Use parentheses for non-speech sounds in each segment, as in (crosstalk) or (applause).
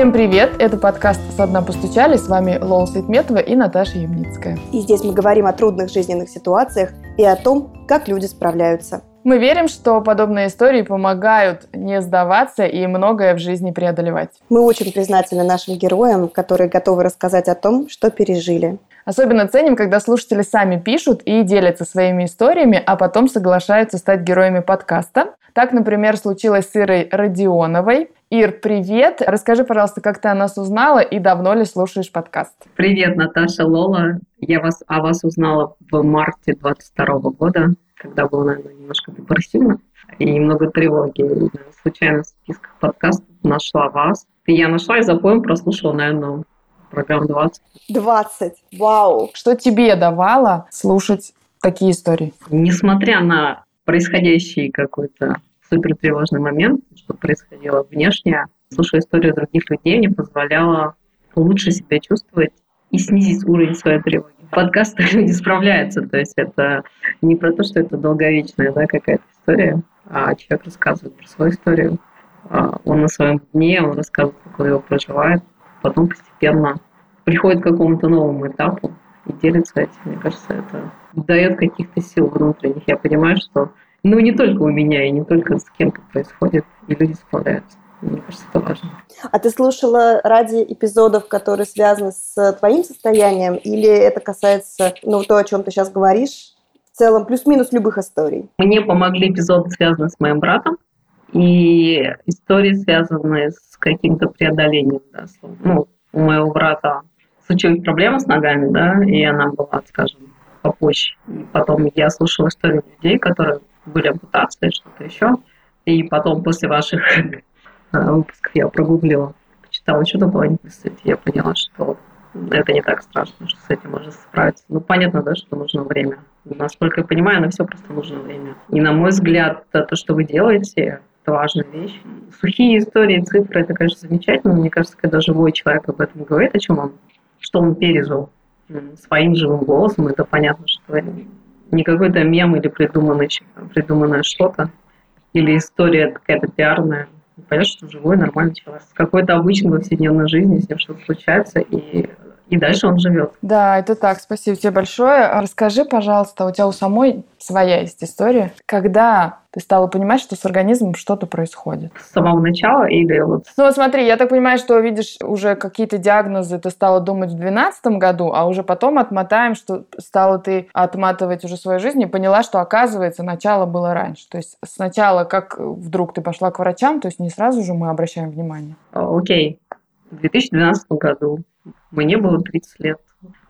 Всем привет! Это подкаст «Со дна постучали». С вами Лола Светметова и Наташа Ямницкая. И здесь мы говорим о трудных жизненных ситуациях и о том, как люди справляются. Мы верим, что подобные истории помогают не сдаваться и многое в жизни преодолевать. Мы очень признательны нашим героям, которые готовы рассказать о том, что пережили. Особенно ценим, когда слушатели сами пишут и делятся своими историями, а потом соглашаются стать героями подкаста. Так, например, случилось с Ирой Родионовой. Ир, привет! Расскажи, пожалуйста, как ты о нас узнала и давно ли слушаешь подкаст? Привет, Наташа Лола. Я вас, о вас узнала в марте 22 года, когда было, наверное, немножко депрессивно и немного тревоги. Случайно в списках подкастов нашла вас. И я нашла и за поем прослушала, наверное, программ 20. 20. Вау. Что тебе давало слушать такие истории? Несмотря на происходящий какой-то супер тревожный момент, что происходило внешне, слушая историю других людей, мне позволяло лучше себя чувствовать и снизить уровень своей тревоги. Подкасты люди (laughs) справляются, то есть это не про то, что это долговечная да, какая-то история, а человек рассказывает про свою историю, а он на своем дне, он рассказывает, как он его проживает, потом постепенно приходит к какому-то новому этапу и делится этим. Мне кажется, это дает каких-то сил внутренних. Я понимаю, что ну не только у меня и не только с кем-то происходит, и люди справляются. Мне кажется, это важно. А ты слушала ради эпизодов, которые связаны с твоим состоянием, или это касается, ну, то, о чем ты сейчас говоришь, в целом плюс-минус любых историй? Мне помогли эпизоды, связанные с моим братом, и истории, связанные с каким-то преодолением. Да, ну, у моего брата случилась проблема с ногами, да, и она была, скажем, попозже. И потом я слушала истории людей, которые были ампутации, что-то еще. И потом после ваших выпусков я прогуглила, почитала еще дополнительные статьи, я поняла, что это не так страшно, что с этим можно справиться. Ну, понятно, да, что нужно время. Насколько я понимаю, на все просто нужно время. И, на мой взгляд, то, что вы делаете, это важная вещь. Сухие истории, цифры, это, конечно, замечательно. Мне кажется, когда живой человек об этом говорит, о чем он, что он пережил своим живым голосом, это понятно, что не какой-то мем или придуманный, придуманное что-то, или история какая-то пиарная. Понятно, что живой, нормальный человек. С какой-то обычной повседневной жизни с ним что-то случается, и и дальше он живет. Да, это так. Спасибо тебе большое. Расскажи, пожалуйста, у тебя у самой своя есть история. Когда ты стала понимать, что с организмом что-то происходит? С самого начала или вот? Ну смотри, я так понимаю, что видишь уже какие-то диагнозы ты стала думать в 2012 году, а уже потом отмотаем, что стала ты отматывать уже свою жизнь и поняла, что оказывается начало было раньше. То есть сначала как вдруг ты пошла к врачам, то есть не сразу же мы обращаем внимание. Окей. В 2012 году мне было 30 лет.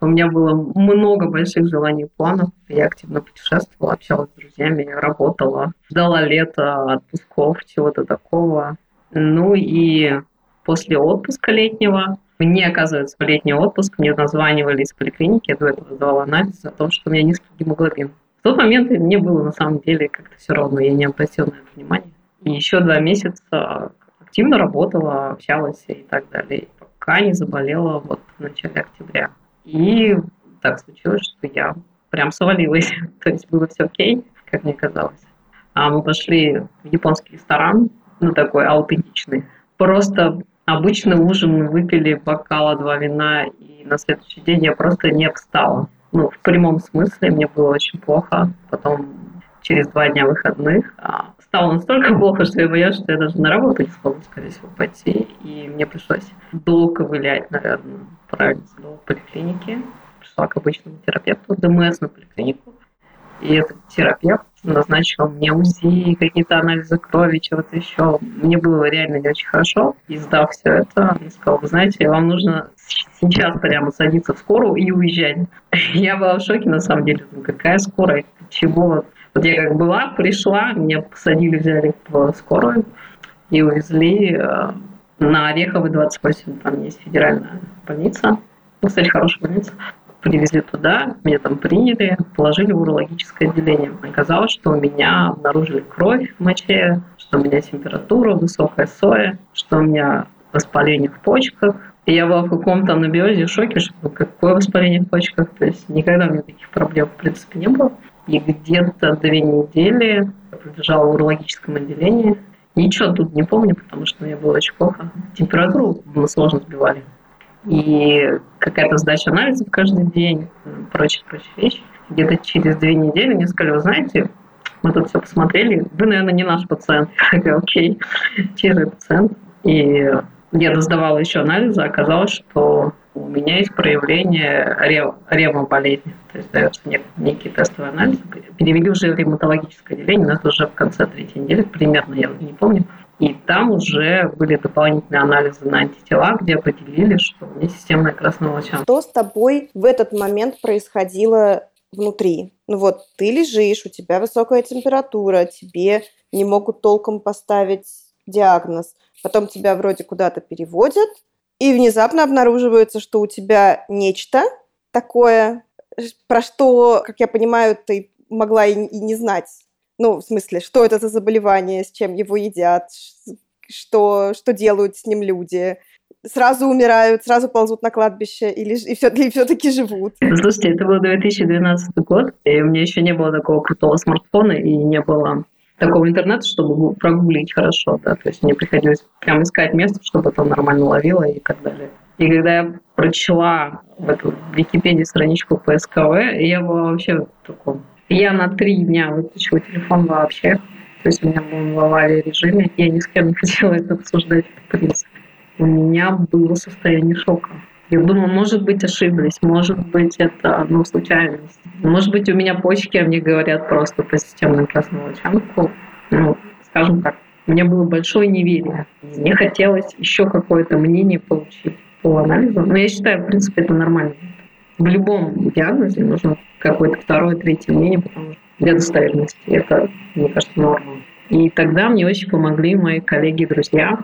У меня было много больших желаний и планов. Я активно путешествовала, общалась с друзьями, работала, ждала лета, отпусков, чего-то такого. Ну и после отпуска летнего, мне, оказывается, в летний отпуск мне названивали из поликлиники, я до этого сдавала анализ о том, что у меня низкий гемоглобин. В тот момент мне было на самом деле как-то все равно, я не обратила на это внимания. И еще два месяца активно работала, общалась и так далее пока не заболела вот в начале октября. И так случилось, что я прям свалилась. (laughs) То есть было все окей, как мне казалось. А мы пошли в японский ресторан, ну такой аутентичный. Просто обычный ужин, выпили бокала, два вина, и на следующий день я просто не встала. Ну, в прямом смысле мне было очень плохо. Потом через два дня выходных а, стало настолько плохо, что я боялась, что я даже на работу не смогу, скорее всего, пойти. И мне пришлось долго вылять, наверное, правильно сказала, в поликлинике. Пришла к обычному терапевту ДМС на поликлинику. И этот терапевт назначил мне УЗИ, какие-то анализы крови, чего-то еще. Мне было реально не очень хорошо. И сдав все это, он сказал, вы знаете, вам нужно сейчас прямо садиться в скорую и уезжать. (laughs) Я была в шоке, на самом деле. Какая скорая? Чего? Вот я как была, пришла, меня посадили, взяли в скорую и увезли э, на Ореховой 28, там есть федеральная больница. Ну, кстати, хорошая больница. Привезли туда, меня там приняли, положили в урологическое отделение. Оказалось, что у меня обнаружили кровь в моче, что у меня температура, высокая соя, что у меня воспаление в почках. И я была в каком-то анабиозе, шоке, что какое воспаление в почках. То есть никогда у меня таких проблем в принципе не было. И где-то две недели я пробежала в урологическом отделении. Ничего тут не помню, потому что мне было очень плохо. Температуру мы сложно сбивали. И какая-то сдача анализов каждый день, прочие, прочие вещи. Где-то через две недели мне сказали, вы знаете, мы тут все посмотрели, вы, наверное, не наш пациент. Я говорю, окей, чей пациент? И я сдавала еще анализы, оказалось, что у меня есть проявление рев, ревмоболезни. То есть дается нек, некий тестовый анализ. Перевели уже в ревматологическое отделение, у нас уже в конце третьей недели, примерно, я не помню. И там уже были дополнительные анализы на антитела, где определили, что у меня системная красноволочанка. Что с тобой в этот момент происходило внутри? Ну вот, ты лежишь, у тебя высокая температура, тебе не могут толком поставить диагноз. Потом тебя вроде куда-то переводят, и внезапно обнаруживается, что у тебя нечто такое, про что, как я понимаю, ты могла и, и не знать. Ну, в смысле, что это за заболевание, с чем его едят, что, что делают с ним люди. Сразу умирают, сразу ползут на кладбище или и все, и все-таки живут. Слушайте, это был 2012 год, и у меня еще не было такого крутого смартфона, и не было такого интернета, чтобы прогуглить хорошо, да, то есть мне приходилось прям искать место, чтобы это нормально ловило и так далее. И когда я прочла в эту Википедии страничку по СКВ, я была вообще в таком я на три дня выключила телефон вообще. То есть меня был в режиме. Я ни с кем не (laughs) хотела это обсуждать, в принципе. У меня было состояние шока. Я думаю, может быть, ошиблись, может быть, это ну, случайность. Может быть, у меня почки, а мне говорят просто про системную красную лучанку. Ну, скажем так, у меня было большое неверие. Мне хотелось еще какое-то мнение получить по анализу. Но я считаю, в принципе, это нормально в любом диагнозе нужно какое-то второе, третье мнение, потому что для достоверности это, мне кажется, норма. И тогда мне очень помогли мои коллеги и друзья.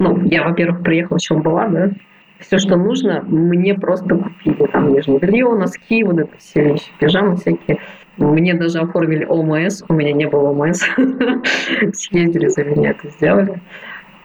Ну, я, во-первых, приехала, в чем была, да, все, что нужно, мне просто купили. Там нижнее белье, носки, вот это все вещи, пижамы всякие. Мне даже оформили ОМС, у меня не было ОМС. (laughs) Съездили за меня, это сделали.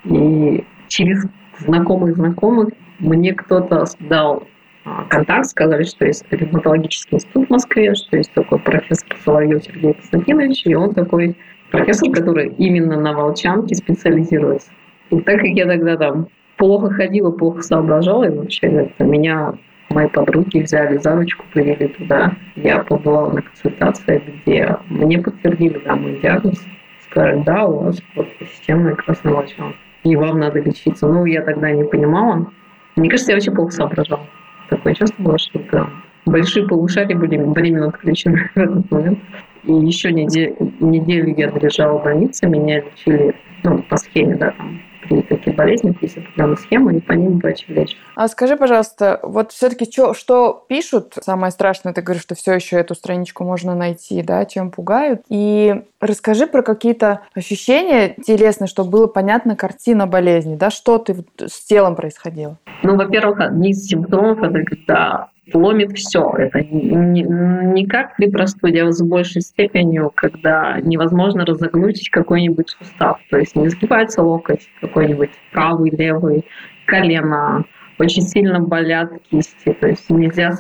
И через знакомых знакомых мне кто-то дал а, контакт, сказали, что есть ревматологический институт в Москве, что есть такой профессор Соловьев Сергей Константинович, и он такой профессор, который именно на волчанке специализируется. И так как я тогда там плохо ходила, плохо соображала, и вообще это меня мои подруги взяли за ручку, привели туда. Я побывала на консультации, где мне подтвердили да, мой диагноз. Сказали, да, у вас вот системная красная волчанка. И вам надо лечиться. Ну, я тогда не понимала. Мне кажется, я вообще плохо соображала. Такое чувство было, что да, большие полушария были временно отключены (laughs) в этот момент. И еще неделю, неделю я лежала в больнице, меня лечили ну, по схеме, да, там, при таких болезнях есть определенная схема, и по ним врачи лечат. А скажи, пожалуйста, вот все-таки что, что пишут, самое страшное, ты говоришь, что все еще эту страничку можно найти, да, чем пугают. И расскажи про какие-то ощущения телесные, чтобы было понятно картина болезни, да, что ты с телом происходило? Ну, во-первых, одни из симптомов это когда ломит все. Это не, не как при простуде, а с большей степенью, когда невозможно разогнуть какой-нибудь сустав. То есть не сгибается локоть какой-нибудь правый, левый, колено. Очень сильно болят кисти. То есть нельзя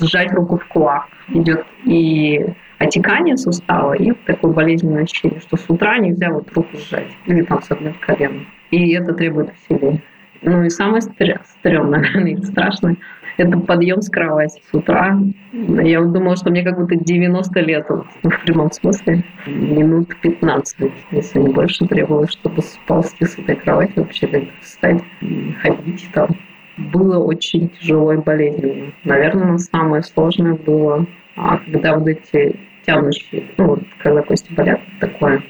сжать руку в кулак. Идет и отекание сустава, и такое болезненное ощущение, что с утра нельзя вот руку сжать или там согнуть колено. И это требует усилий. Ну и самое стрёмное, (laughs) наверное, страшное, это подъем с кровати с утра. Я думала, что мне как будто 90 лет, вот, в прямом смысле. Минут 15, если не больше, требовалось, чтобы сползти с этой кровати, вообще как встать, ходить там. Было очень тяжело и болезненно. Наверное, самое сложное было, а когда вот эти тянущие, ну вот, когда кости болят, такое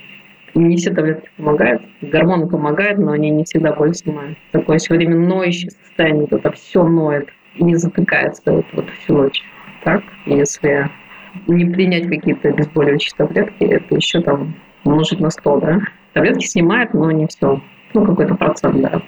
не все таблетки помогают. Гормоны помогают, но они не всегда боль снимают. Такое все время ноющее состояние, это все ноет не затыкается вот, вот всю ночь. Так, если не принять какие-то обезболивающие таблетки, это еще там умножить на 100, да. Таблетки снимают, но не все. Ну, какой-то процент, да.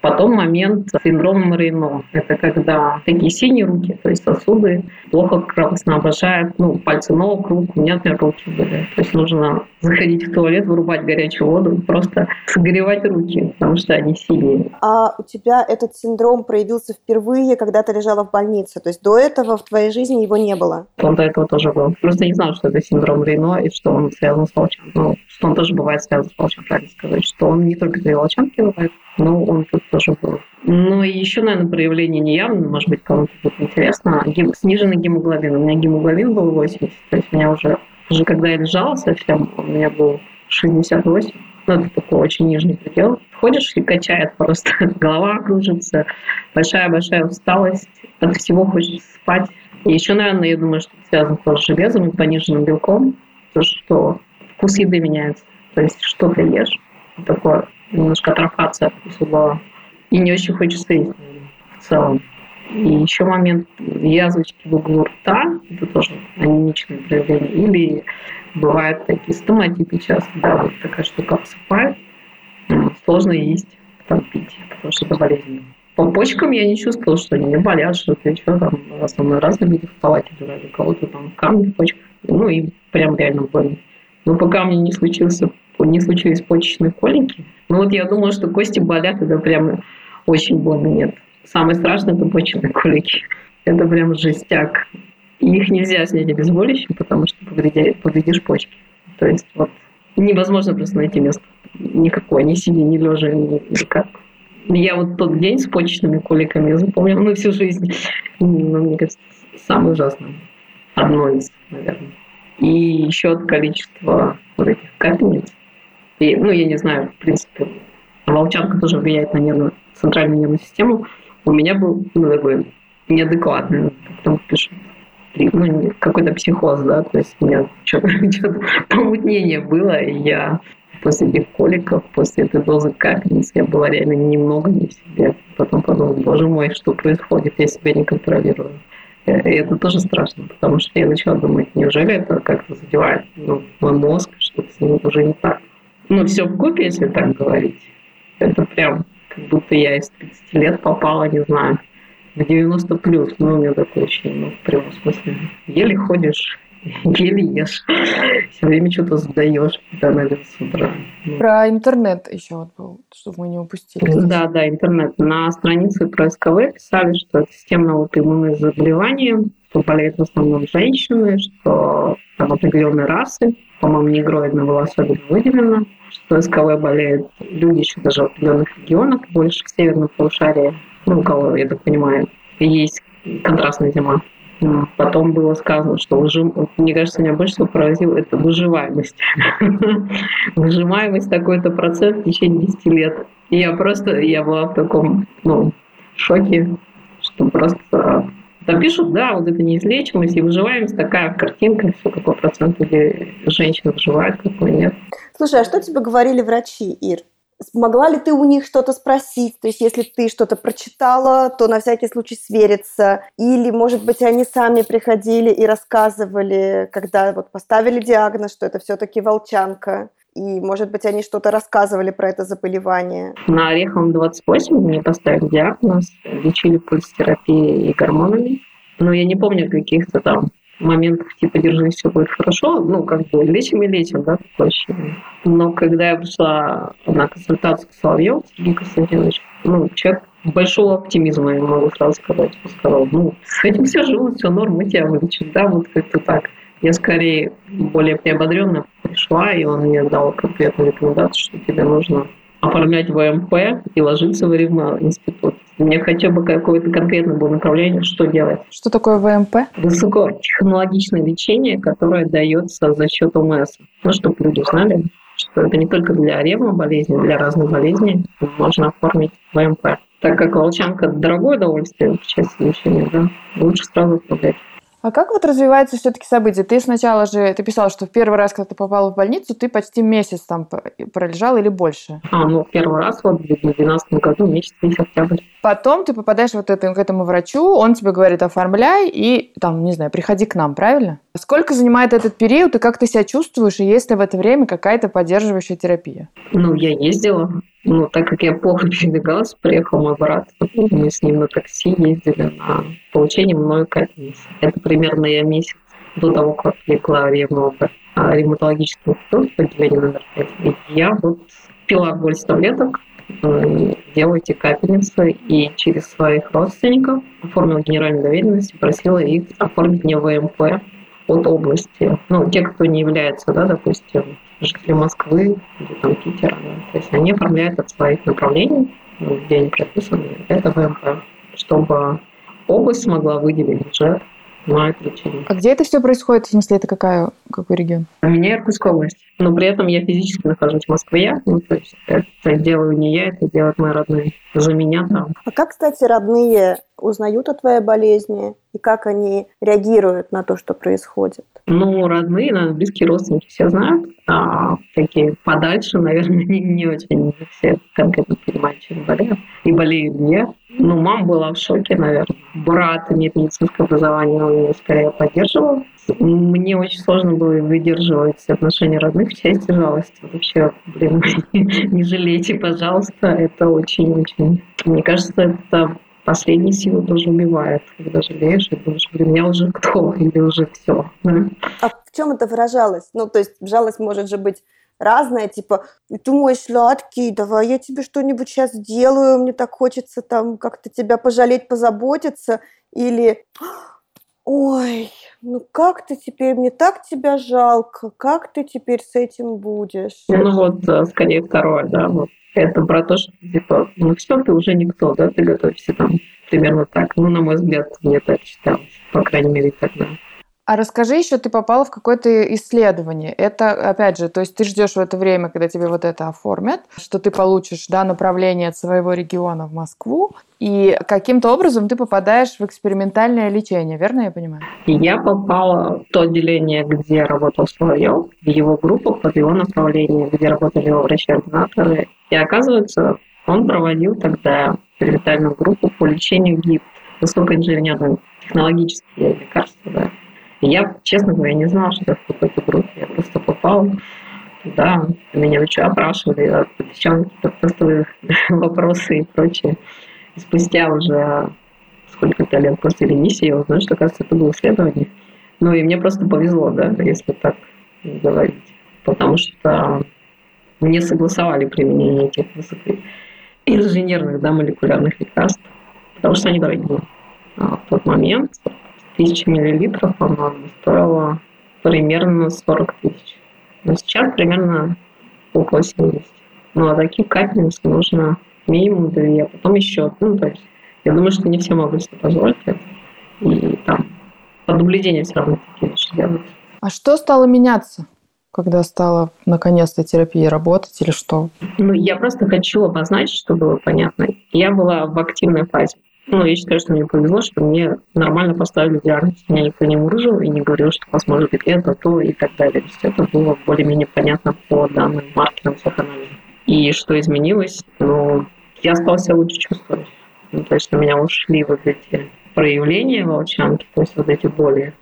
Потом момент с синдромом Рейно. Это когда такие синие руки, то есть сосуды плохо кровоснабжают, ну, пальцы ног, рук, у меня, например, руки были. То есть нужно заходить в туалет, вырубать горячую воду просто согревать руки, потому что они синие. А у тебя этот синдром проявился впервые, когда ты лежала в больнице? То есть до этого в твоей жизни его не было? Он до этого тоже был. Просто не знал, что это синдром Рейно и что он связан с волчанкой. Ну, что он тоже бывает связан с волчанкой, сказать. Что он не только волчанки бывает, но он тут тоже был. Ну и еще, наверное, проявление неявное, может быть, кому-то будет интересно. Гем... Сниженный гемоглобин. У меня гемоглобин был 80, то есть у меня уже, уже когда я лежала совсем, у меня был 68. Ну, это такой очень нижний предел. Ходишь и качает просто. (laughs) Голова кружится, большая-большая усталость. От всего хочется спать. И еще, наверное, я думаю, что это связано тоже с железом и пониженным белком. То, что вкус еды меняется. То есть что ты ешь, такое немножко атрофация вкуса была. И не очень хочется есть в целом. И еще момент язвочки в углу рта, это тоже анемичное проявление. Или бывают такие стоматиты часто, да, вот такая штука обсыпает. Сложно есть, там пить, потому что это болезненно. По почкам я не чувствовала, что они не болят, что-то еще там. В основном разные люди в палате бывали. У кого-то там камни в почках. Ну и прям реально больно. Но пока мне не случился не случились почечные колики. Ну вот я думала, что кости болят, это прям очень больно. Нет. Самое страшное – это почечные колики. Это прям жестяк. Их нельзя снять обезболивающим, потому что повредишь, почки. То есть вот невозможно просто найти место. Никакое, ни сидя, ни лежа, ни, никак. Я вот тот день с почечными коликами запомнила на всю жизнь. Ну, мне кажется, самое ужасное. Одно из, наверное. И еще от количества вот этих капельниц. И, ну, я не знаю, в принципе, волчанка тоже влияет на нервную, центральную нервную систему. У меня был, ну, такой неадекватный, потом пишут, ну, какой-то психоз, да, то есть у меня что-то, (laughs) что помутнение было, и я после этих коликов, после этой дозы капельниц, я была реально немного не в себе. Потом подумала, боже мой, что происходит, я себя не контролирую. И это тоже страшно, потому что я начала думать, неужели это как-то задевает ну, мой мозг, что-то с ним уже не так. Ну, все в купе, если так говорить. Это прям как будто я из 30 лет попала, не знаю, в 90 плюс. Ну, у меня такое ощущение, ну, в прямом смысле. Еле ходишь, (laughs) еле ешь. Все время что-то задаешь, когда с утра. Ну. Про интернет еще вот был, чтобы мы не упустили. Да, да, интернет. На странице про СКВ писали, что это системное аутоиммунное заболевание, что болеют в основном женщины, что там определенные расы, по-моему, негроидно было особенно выделено, что СКВ болеют люди еще даже в определенных регионах, больше в северном полушарии, ну, у кого, я так понимаю, есть контрастная зима. Потом было сказано, что выжим... мне кажется, меня больше всего поразило это выживаемость. (laughs) Выживаемость такой-то процент в течение 10 лет. И я просто, я была в таком, ну, шоке, что просто там пишут, да, вот это неизлечимость и выживаемость, такая картинка, все, какой процент людей, женщин выживает, какой нет. Слушай, а что тебе говорили врачи, Ир? Могла ли ты у них что-то спросить? То есть, если ты что-то прочитала, то на всякий случай свериться. Или, может быть, они сами приходили и рассказывали, когда вот поставили диагноз, что это все-таки волчанка. И, может быть, они что-то рассказывали про это заболевание. На Ореховом 28 мне поставили диагноз, лечили пульстерапией и гормонами. Но я не помню каких-то там моментов типа «держись, все будет хорошо», ну, как бы лечим и лечим, да, такое. Но когда я пришла на консультацию к Соловьеву, Сергею Константиновичу, ну, человек большого оптимизма, я могу сразу сказать, он сказал, ну, с этим все живут, все норм, мы тебя вылечим, да, вот как-то так. Я скорее более приободренно пришла, и он мне дал конкретную рекомендацию, что тебе нужно оформлять ВМП и ложиться в институт. Мне хотя бы какое-то конкретное было направление, что делать. Что такое ВМП? Высокотехнологичное лечение, которое дается за счет ОМС. Ну, чтобы люди знали, что это не только для ревмоболезни, для разных болезней можно оформить ВМП. Так как волчанка дорогое удовольствие в части лечения, да, лучше сразу оформлять. А как вот развиваются все-таки события? Ты сначала же, ты писал, что в первый раз, когда ты попала в больницу, ты почти месяц там пролежал или больше? А, ну, первый раз вот в 2012 году, месяц, весь октябрь. Потом ты попадаешь вот это, к этому врачу, он тебе говорит, оформляй и, там, не знаю, приходи к нам, правильно? Сколько занимает этот период и как ты себя чувствуешь, и есть ли в это время какая-то поддерживающая терапия? Ну, я ездила Ну, так как я плохо передвигалась, приехал мой брат, мы с ним на такси ездили на получение мной капельницы. Это примерно я месяц до того, как легла в ревматологический институт в отделении номер 5. И я вот пила больше таблеток, э, делала эти капельницы, и через своих родственников оформила генеральную доверенность и просила их оформить мне ВМП от области. Ну, те, кто не является, да, допустим, жители Москвы или там Питера, да, то есть они оформляют от своих направлений, ну, где они прописаны, это ВМП, чтобы область смогла выделить бюджет на это лечение. А где это все происходит, в смысле, это какая, какой регион? У меня Иркутская область. Но при этом я физически нахожусь в Москве. Ну, то есть это делаю не я, это делают мои родные. За меня там. А как, кстати, родные узнают о твоей болезни? И как они реагируют на то, что происходит? Ну, родные, наверное, близкие родственники все знают. А такие подальше, наверное, (laughs) не, не очень все конкретно понимают, чем болеют. И болею ли я. Ну, мама была в шоке, наверное. Брат имеет медицинское образование, он меня скорее поддерживал. Мне очень сложно было выдерживать отношения родных в части жалости. Вообще, блин, (laughs) не жалейте, пожалуйста. Это очень-очень... Мне кажется, это последние силы тоже убивает, когда жалеешь и думаешь, блин, меня уже кто или уже все. А в чем это выражалось? Ну, то есть жалость может же быть разная, типа, ты мой сладкий, давай я тебе что-нибудь сейчас сделаю, мне так хочется там как-то тебя пожалеть, позаботиться, или ой, ну как ты теперь, мне так тебя жалко, как ты теперь с этим будешь? Ну вот, э, скорее второе, да, вот это про то, что типа, ну все, ты уже никто, да, ты готовишься там примерно так. Ну, на мой взгляд, мне так считалось, по крайней мере, тогда. А расскажи еще, ты попала в какое-то исследование. Это, опять же, то есть ты ждешь в это время, когда тебе вот это оформят, что ты получишь да, направление от своего региона в Москву, и каким-то образом ты попадаешь в экспериментальное лечение, верно я понимаю? Я попала в то отделение, где работал Соловьев, в его группу под его направление, где работали его врачи-ординаторы. И оказывается, он проводил тогда экспериментальную группу по лечению ГИП, высокоинженерные технологические лекарства, да. Я, честно говоря, не знала, что это в какой-то группе. Я просто попала туда, меня еще опрашивали, отвечал какие-то (laughs) вопросы и прочее. И спустя уже сколько-то лет после ремиссии я узнала, что, кажется, это было исследование. Ну и мне просто повезло, да, если так говорить. Потому что мне согласовали применение этих инженерных да, молекулярных лекарств, потому что они дорогие. А в тот момент тысяча миллилитров, по-моему, стоила примерно 40 тысяч. Но сейчас примерно около 70. Ну, а таких капельниц нужно минимум две, а потом еще. Ну, то есть, я думаю, что не все могут себе позволить это. И там под наблюдением все равно такие вещи делают. А что стало меняться? когда стала наконец-то терапия работать или что? Ну, я просто хочу обозначить, чтобы было понятно. Я была в активной фазе. Ну, я считаю, что мне повезло, что мне нормально поставили диагноз. Меня никто не мурыжил и не говорил, что у вас может быть это, то и так далее. То есть это было более-менее понятно по данным маркерам всех анализов. И что изменилось? Ну, я стала себя лучше чувствовать. Ну, то есть у меня ушли вот эти проявления волчанки, то есть вот эти боли,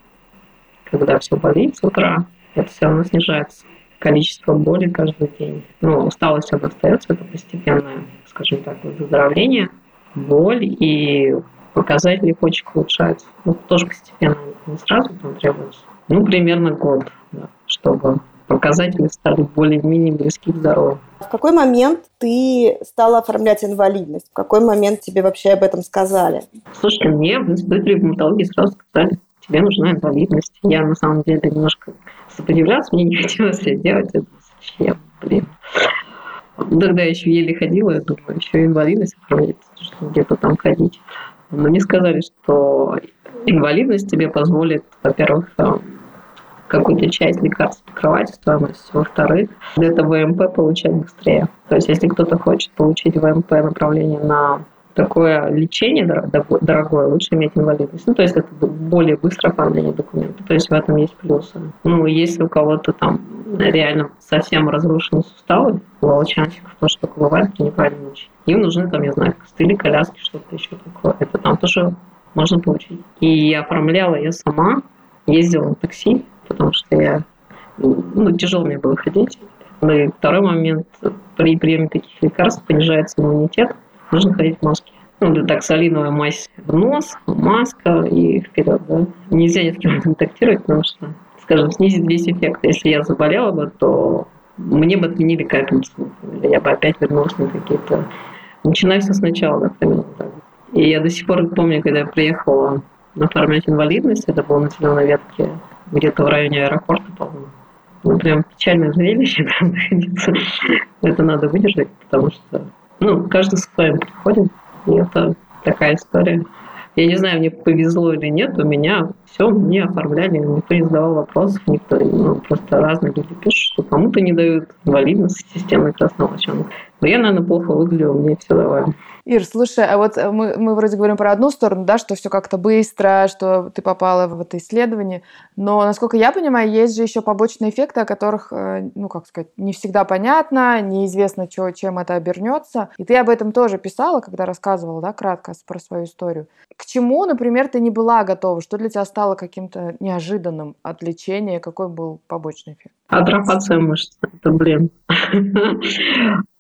когда все болит с утра, это все равно снижается. Количество боли каждый день. Ну, усталость она остается, это постепенное, скажем так, выздоровление – боль и показатели почек улучшаются. Ну, тоже постепенно, не сразу там требуется. Ну, примерно год, да, чтобы показатели стали более-менее близки к здоровью. В какой момент ты стала оформлять инвалидность? В какой момент тебе вообще об этом сказали? Слушай, мне в институте ревматологии сразу сказали, тебе нужна инвалидность. Я на самом деле немножко сопротивлялась, мне не хотелось это делать. Это зачем, блин. Тогда я еще еле ходила, я думаю, еще инвалидность оформить, где-то там ходить. Но мне сказали, что инвалидность тебе позволит, во-первых, э, какую-то часть лекарств покрывать стоимость, во-вторых, это ВМП получать быстрее. То есть, если кто-то хочет получить ВМП направление на такое лечение дорогое, лучше иметь инвалидность. Ну, то есть это более быстро оформление документов. То есть в этом есть плюсы. Ну, если у кого-то там реально совсем разрушены суставы, у волчанчиков то, что бывает, то неправильно. Им нужны там, я знаю, костыли, коляски, что-то еще такое. Это там тоже можно получить. И оформляла я сама, ездила на такси, потому что я, ну, тяжело мне было ходить. Ну и второй момент, при приеме таких лекарств понижается иммунитет, нужно ходить в маске. Ну, да так, солиновая мазь в нос, маска и вперед, да. Нельзя ни с кем контактировать, потому что, скажем, снизить весь эффект. Если я заболела бы, то мне бы отменили капельницу. Я бы опять вернулась на какие-то... Начинай все сначала, да, примерно так. И я до сих пор помню, когда я приехала на оформлять инвалидность, это было на зеленой ветке, где-то в районе аэропорта, по-моему. Ну, прям печальное зрелище, (laughs) прям находиться. Это надо выдержать, потому что, ну, каждый со своим приходит, и это такая история. Я не знаю, мне повезло или нет, у меня все мне оформляли, никто не задавал вопросов, никто, ну, просто разные люди пишут, что кому-то не дают инвалидность системы красного Но я, наверное, плохо выглядела, мне все давали. Ир, слушай, а вот э, мы, мы вроде говорим про одну сторону, да, что все как-то быстро, что ты попала в это исследование, но, насколько я понимаю, есть же еще побочные эффекты, о которых, э, ну, как сказать, не всегда понятно, неизвестно, что, чем это обернется. И ты об этом тоже писала, когда рассказывала, да, кратко про свою историю. К чему, например, ты не была готова? Что для тебя стало каким-то неожиданным от лечения? Какой был побочный эффект? Атрофация мышц. Это, блин, (laughs)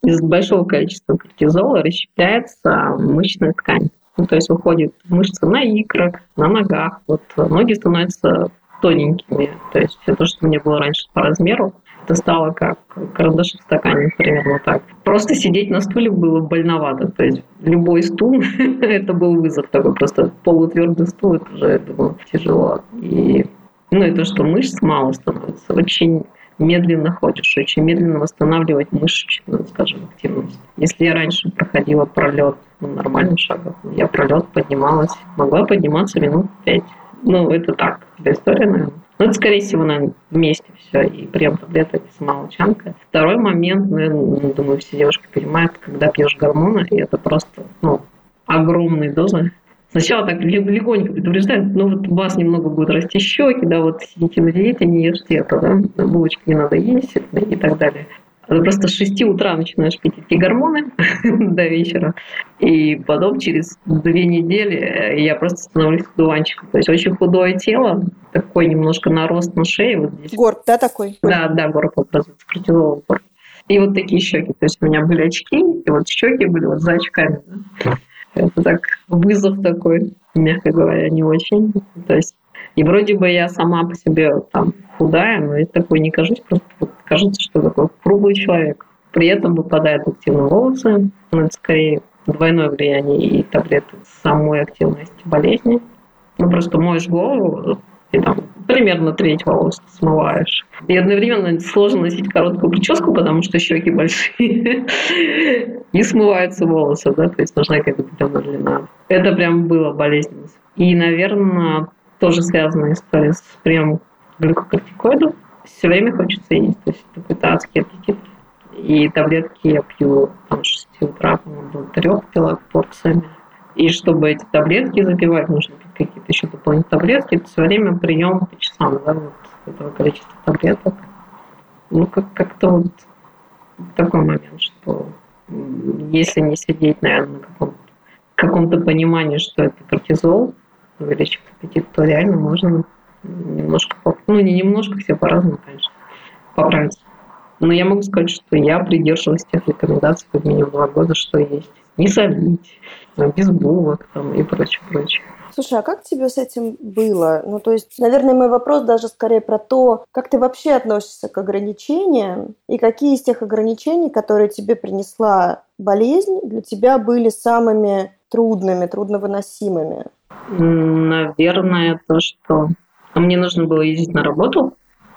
из большого количества кортизола расщепляется мышечная ткань. Ну, то есть выходит мышца на икрах, на ногах. Вот ноги становятся тоненькими. То есть все то, что мне было раньше по размеру, это стало как карандаши в стакане, примерно так. Просто сидеть на стуле было больновато. То есть любой стул, (laughs) это был вызов такой, просто полутвердый стул, это уже, я думаю, тяжело. И ну и то, что мышц мало становится, очень медленно ходишь, очень медленно восстанавливать мышечную, скажем, активность. Если я раньше проходила пролет ну, нормальным шагом, я пролет поднималась, могла подниматься минут пять. Ну, это так, для истории, наверное. Ну, это, скорее всего, наверное, вместе все, и прием таблеток, и самоучанка. Второй момент, ну, я думаю, все девушки понимают, когда пьешь гормоны, и это просто, ну, огромные дозы, Сначала так легонько предупреждают, ну вот у вас немного будут расти щеки, да, вот сидите на диете, не ешьте это, да, булочки не надо есть и так далее. Ты просто с 6 утра начинаешь пить эти гормоны (laughs) до вечера, и потом через две недели я просто становлюсь дуванчиком. То есть очень худое тело, такой немножко нарост на шее. Вот здесь. Горб, да, такой? Да, да, горб образуется, кортизоловый горб. И вот такие щеки. То есть у меня были очки, и вот щеки были вот за очками. Да? Это так вызов такой, мягко говоря, не очень. То есть и вроде бы я сама по себе там худая, но я такой не кажусь, просто кажется, что такой круглый человек. При этом выпадают активно волосы, но это скорее двойное влияние и таблетки самой активности болезни. Ну, просто моешь голову, и там примерно треть волос смываешь. И одновременно сложно носить короткую прическу, потому что щеки большие. (laughs) И смываются волосы, да, то есть нужна какая-то определенная длина. Это прям было болезненно. И, наверное, тоже связанная история с приемом глюкокортикоидов. Все время хочется есть, то есть это адский аппетит. И таблетки я пью там, с 6 утра, до 3 пила порциями. И чтобы эти таблетки запивать, нужно какие-то еще дополнительные таблетки. Это все время прием по часам, да, вот этого количества таблеток. Ну, как- как-то вот такой момент, что если не сидеть, наверное, на каком-то, каком-то понимании, что это кортизол, увеличивает аппетит, то реально можно немножко, ну не немножко, все по-разному, конечно, поправиться. Но я могу сказать, что я придерживалась тех рекомендаций как минимум два года, что есть. Не солить, без булок там, и прочее, прочее. Слушай, а как тебе с этим было? Ну, то есть, наверное, мой вопрос даже скорее про то, как ты вообще относишься к ограничениям, и какие из тех ограничений, которые тебе принесла болезнь, для тебя были самыми трудными, трудновыносимыми? Наверное, то, что мне нужно было ездить на работу.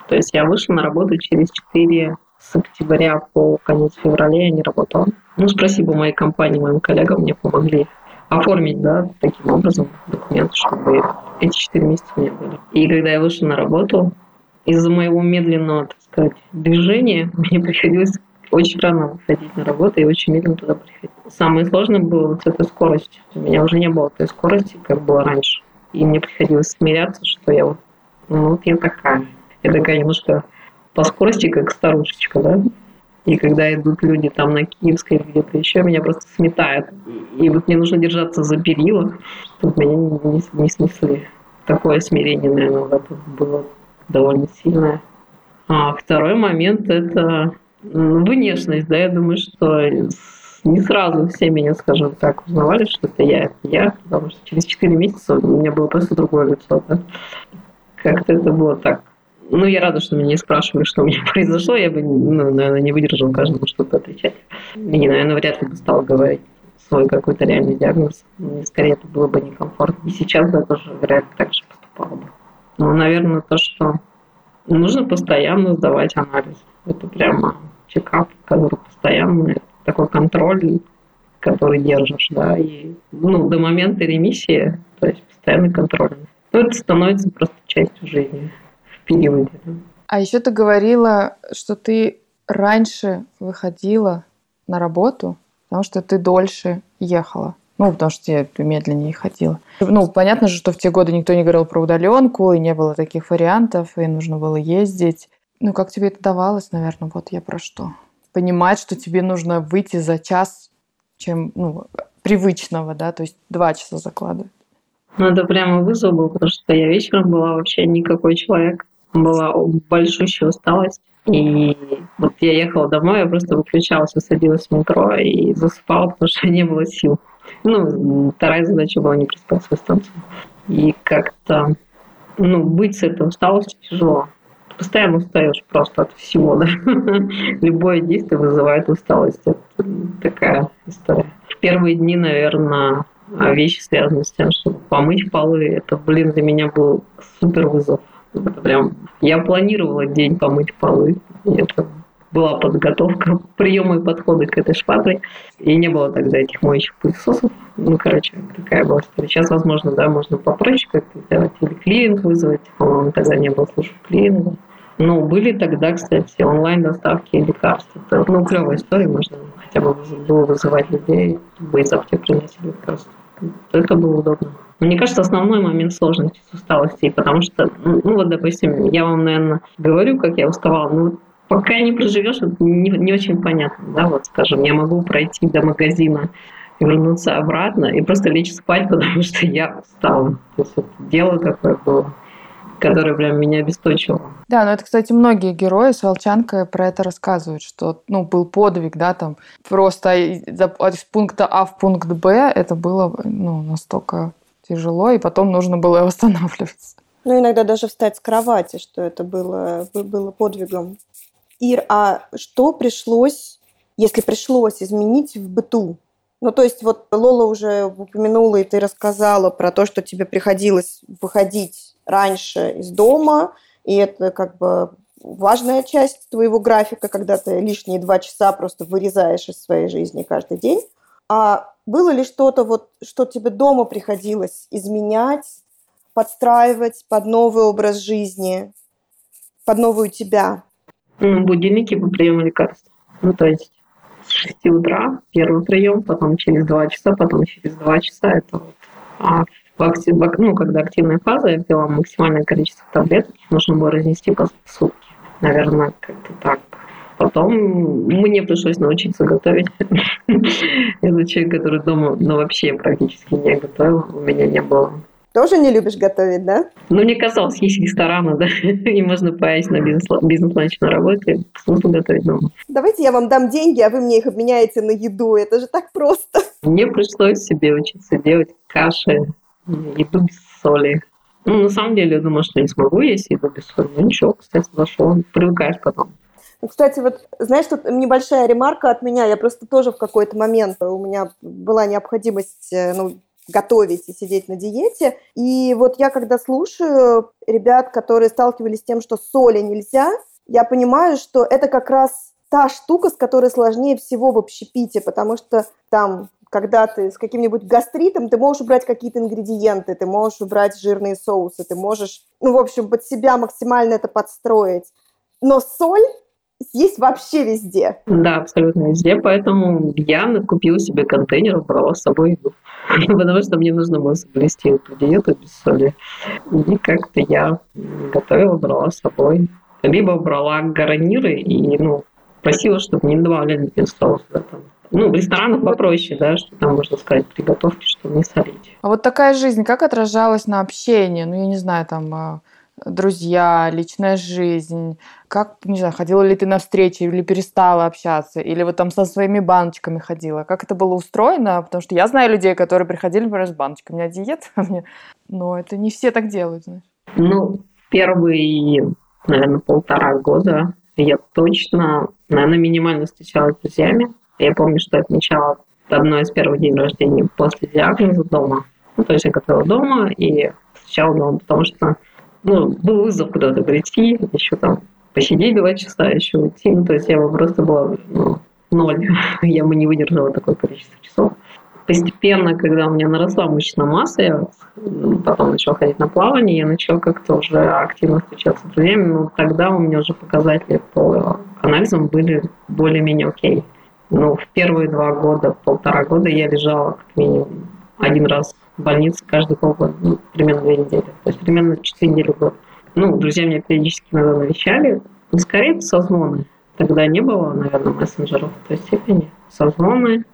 То есть я вышла на работу через 4 с октября по конец февраля я не работала. Ну, спасибо моей компании, моим коллегам мне помогли оформить, да, таким образом документы, чтобы эти четыре месяца у меня были. И когда я вышла на работу, из-за моего медленного, так сказать, движения (laughs) мне приходилось очень рано выходить на работу и очень медленно туда приходить. Самое сложное было вот эта скорость. У меня уже не было той скорости, как было раньше. И мне приходилось смиряться, что я вот, ну вот я такая. Я такая немножко по скорости, как старушечка, да. И когда идут люди там на Киевской или где-то еще, меня просто сметает. И вот мне нужно держаться за перила, чтобы меня не, не, не снесли. Такое смирение, наверное, в этом было довольно сильное. А второй момент – это внешность, да, я думаю, что не сразу все меня, скажем так, узнавали, что это я, это я, потому что через 4 месяца у меня было просто другое лицо, да. Как-то это было так. Ну, я рада, что меня не спрашивали, что у меня (laughs) произошло, я бы, ну, наверное, не выдержала каждому что-то отвечать. И, наверное, вряд ли бы стала говорить свой какой-то реальный диагноз. Мне скорее это было бы некомфортно. И сейчас я тоже вряд ли так же поступала бы. Ну, наверное, то, что нужно постоянно сдавать анализ. Это прямо чекап, который постоянно, такой контроль, который держишь, да, и ну, до момента ремиссии, то есть постоянный контроль. Ну, это становится просто частью жизни периоде. А еще ты говорила, что ты раньше выходила на работу, потому что ты дольше ехала. Ну, потому что ты медленнее ходила. Ну, понятно же, что в те годы никто не говорил про удаленку, и не было таких вариантов, и нужно было ездить. Ну, как тебе это давалось, наверное, вот я про что. Понимать, что тебе нужно выйти за час, чем, ну, привычного, да, то есть два часа закладывать. Ну, это прямо вызов был, потому что я вечером была вообще никакой человек. Была большущая усталость. И вот я ехала домой, я просто выключалась, садилась в метро и засыпала, потому что не было сил. Ну, вторая задача была не проспать свою станцию. И как-то, ну, быть с этой усталостью тяжело. Постоянно устаешь просто от всего, да. (laughs) Любое действие вызывает усталость. Это такая история. В первые дни, наверное, вещи связаны с тем, чтобы помыть полы. Это, блин, для меня был супер вызов. Это прям... Я планировала день помыть полы. Это была подготовка, (laughs) приемы и подходы к этой шпатле. И не было тогда этих моющих пылесосов. Ну, короче, такая была история. Сейчас, возможно, да, можно попроще как-то сделать или клининг вызвать. По-моему, тогда не было служб клининга. Ну, были тогда, кстати, онлайн-доставки лекарств. Это, ну, клевая история, можно хотя бы было вызывать людей, чтобы из аптек приносили лекарства. Это было удобно. Мне кажется, основной момент сложности с усталостью, потому что, ну вот, допустим, я вам, наверное, говорю, как я уставала, но пока не проживешь, не, не очень понятно, да, вот, скажем, я могу пройти до магазина вернуться обратно и просто лечь спать, (laughs) потому что я устала. То есть это дело такое было которое прям меня обесточило. Да, но это, кстати, многие герои с Волчанкой про это рассказывают, что ну, был подвиг, да, там просто из пункта А в пункт Б это было ну, настолько тяжело, и потом нужно было (laughs) восстанавливаться. Ну, иногда даже встать с кровати, что это было, было подвигом. Ир, а что пришлось, если пришлось изменить в быту? Ну, то есть вот Лола уже упомянула, и ты рассказала про то, что тебе приходилось выходить раньше из дома, и это как бы важная часть твоего графика, когда ты лишние два часа просто вырезаешь из своей жизни каждый день. А было ли что-то, вот, что тебе дома приходилось изменять, подстраивать под новый образ жизни, под новую тебя? Ну, будильники по приему лекарств. Ну, то есть с 6 утра первый прием, потом через 2 часа, потом через 2 часа. Это вот. А в актив, ну, когда активная фаза, я пила максимальное количество таблеток, нужно было разнести по сутки. Наверное, как-то так. Потом мне пришлось научиться готовить. (laughs) Я человек, который дома ну, вообще практически не готовил. У меня не было тоже не любишь готовить, да? Ну, мне казалось, есть рестораны, (laughs) да, и можно поесть на бизнес-ланч на работе. Смысл готовить дома. Давайте я вам дам деньги, а вы мне их обменяете на еду. Это же так просто. Мне пришлось себе учиться делать каши, еду без соли. Ну, на самом деле, я думала, что не смогу есть еду без соли. Ну, ничего, кстати, зашло. Привыкаешь потом. Кстати, вот, знаешь, тут небольшая ремарка от меня. Я просто тоже в какой-то момент у меня была необходимость, э, ну, готовить и сидеть на диете. И вот я когда слушаю ребят, которые сталкивались с тем, что соли нельзя, я понимаю, что это как раз та штука, с которой сложнее всего в общепите, потому что там когда ты с каким-нибудь гастритом, ты можешь убрать какие-то ингредиенты, ты можешь убрать жирные соусы, ты можешь, ну, в общем, под себя максимально это подстроить. Но соль есть вообще везде. Да, абсолютно везде, поэтому я купила себе контейнер, брала с собой еду. (laughs) Потому что мне нужно было соблюсти эту диету без соли. И как-то я готовила, брала с собой. Либо брала гарниры и, ну, просила, чтобы не добавляли соус. Да, там. Ну, в ресторанах попроще, да, что там можно сказать приготовки, чтобы не солить. А вот такая жизнь как отражалась на общение? Ну, я не знаю, там а, друзья, личная жизнь? Как, не знаю, ходила ли ты на встречи или перестала общаться? Или вот там со своими баночками ходила? Как это было устроено? Потому что я знаю людей, которые приходили, например, с баночками. У меня диета, (laughs) но это не все так делают, знаешь. Ну, первые, наверное, полтора года я точно, наверное, минимально встречалась с друзьями. Я помню, что отмечала одно из первых дней рождения после диагноза дома. Ну, то есть я готовила дома и встречала дома, потому что ну, был вызов куда-то прийти, еще там посидеть два часа, еще уйти. Ну, то есть я просто была ну, ноль. (laughs) я бы не выдержала такое количество часов. Постепенно, когда у меня наросла мышечная масса, я потом начала ходить на плавание, я начала как-то уже активно встречаться с друзьями, но тогда у меня уже показатели по анализам были более-менее окей. Но в первые два года, полтора года я лежала как минимум один раз больнице каждый полгода, ну, примерно две недели. То есть примерно четыре недели в год. Ну, друзья меня периодически иногда навещали. Ну, скорее, созвоны. Тогда не было, наверное, мессенджеров в той степени. Созвоны,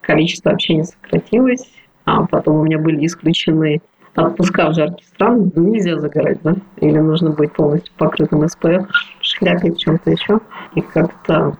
количество общения сократилось, а потом у меня были исключены отпуска в жаркие страны, нельзя загорать, да? Или нужно быть полностью покрытым СПФ, шляпе, в чем-то еще. И как-то,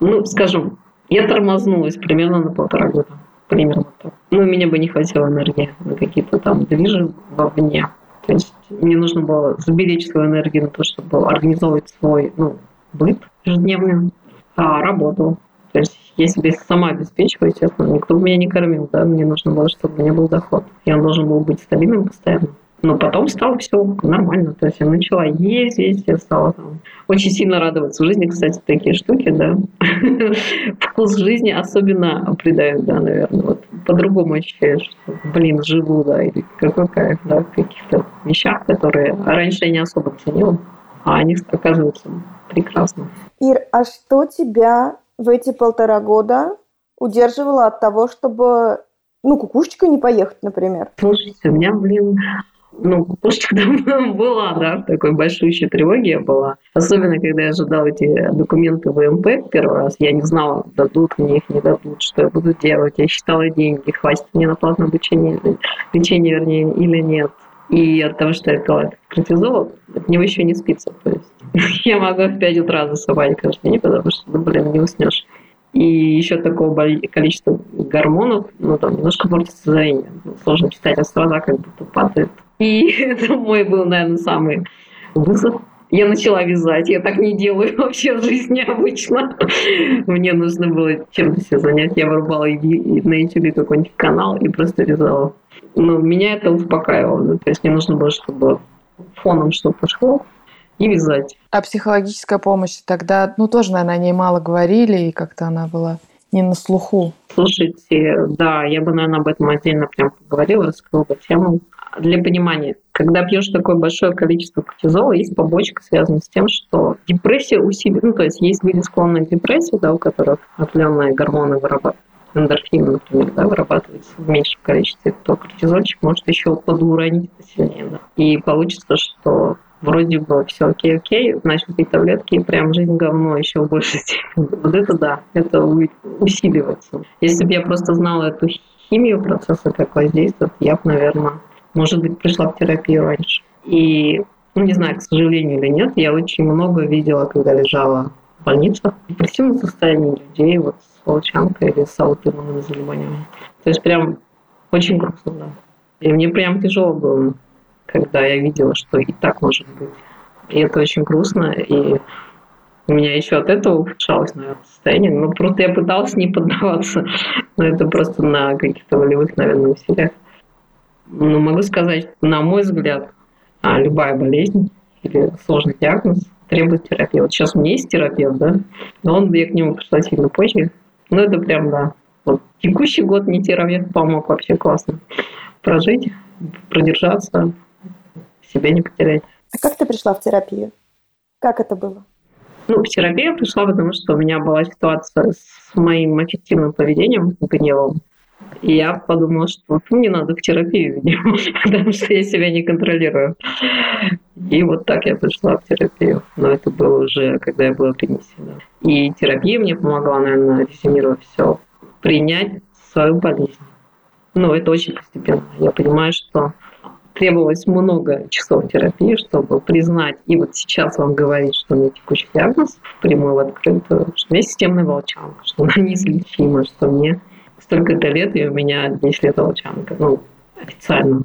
ну, скажем, я тормознулась примерно на полтора года. Примерно так. Ну, у меня бы не хватило энергии на какие-то там движи вовне. То есть мне нужно было заберечь свою энергию на то, чтобы организовывать свой ну, быт ежедневный, а работу. То есть я себе сама обеспечиваю, естественно, никто меня не кормил, да, мне нужно было, чтобы у меня был доход. Я должен был быть стабильным постоянно. Но потом стало все нормально. То есть я начала ездить, я стала там очень сильно радоваться. В жизни, кстати, такие штуки, да. (laughs) Вкус жизни особенно придают, да, наверное. Вот по-другому ощущаешь, что, блин, живу, да, или какой кайф, да, в каких-то вещах, которые раньше я не особо ценила, а они оказываются прекрасно. Ир, а что тебя в эти полтора года удерживало от того, чтобы ну, кукушечкой не поехать, например? Слушайте, у меня, блин, ну, кукушечка там (laughs) была, да, такой большущей тревоге я была. Особенно, когда я ожидала эти документы в МП первый раз, я не знала, дадут мне их, не дадут, что я буду делать. Я считала деньги, хватит мне на платное обучение, лечение, вернее, или нет. И от того, что я пила кортизол, от него еще не спится. То есть (laughs) я могу в 5 утра засыпать каждый день, потому что, ну, блин, не уснешь. И еще такого количества гормонов, ну, там, немножко портится зрение. Сложно читать, а сразу как будто падает. И (laughs) это мой был, наверное, самый вызов. Я начала вязать. Я так не делаю (laughs) вообще в жизни обычно. Мне нужно было чем-то себя занять. Я вырубала на YouTube какой-нибудь канал и просто вязала. Но меня это успокаивало. То есть мне нужно было, чтобы фоном что-то пошло, и вязать. А психологическая помощь тогда, ну, тоже, наверное, о ней мало говорили, и как-то она была не на слуху. Слушайте, да, я бы, наверное, об этом отдельно прям поговорила, раскрыла бы тему. Для понимания, когда пьешь такое большое количество кортизола, есть побочка, связанная с тем, что депрессия усиливается. Ну, то есть есть люди, склонные к депрессии, да, у которых определенные гормоны вырабатывают эндорфины, например, да, вырабатывается в меньшем количестве, то кортизольчик может еще подуронить это сильнее. Да. И получится, что вроде бы все окей-окей, начал пить таблетки, и прям жизнь говно еще в большей степени. Вот это да, это усиливается. Если бы я просто знала эту химию процесса, как воздействует, я бы, наверное, может быть, пришла в терапию раньше. И, ну, не знаю, к сожалению или нет, я очень много видела, когда лежала в больницах, депрессивном состоянии людей вот с волчанкой или с аутоиммунными заболеваниями. То есть прям очень грустно, да. И мне прям тяжело было когда я видела, что и так может быть. И это очень грустно, и у меня еще от этого ухудшалось, наверное, состояние. Но просто я пыталась не поддаваться. Но это просто на каких-то волевых, наверное, усилиях. Но могу сказать, на мой взгляд, а, любая болезнь или сложный диагноз требует терапии. Вот сейчас у меня есть терапевт, да, но он, я к нему пришла сильно позже. Ну, это прям, да. Вот текущий год мне терапевт помог вообще классно прожить, продержаться, себя не потерять. А как ты пришла в терапию? Как это было? Ну, в терапию я пришла, потому что у меня была ситуация с моим аффективным поведением, гневом. И я подумала, что вот мне надо в терапию, видимо, (laughs) потому что я себя не контролирую. И вот так я пришла в терапию. Но это было уже, когда я была в. Да. И терапия мне помогла, наверное, резюмировать все, принять свою болезнь. Ну, это очень постепенно. Я понимаю, что требовалось много часов терапии, чтобы признать и вот сейчас вам говорить, что у меня текущий диагноз впрямую в открытую, что у меня системная волчанка, что она (laughs) неизлечима, что мне столько-то лет, и у меня 10 лет волчанка. Ну, официально.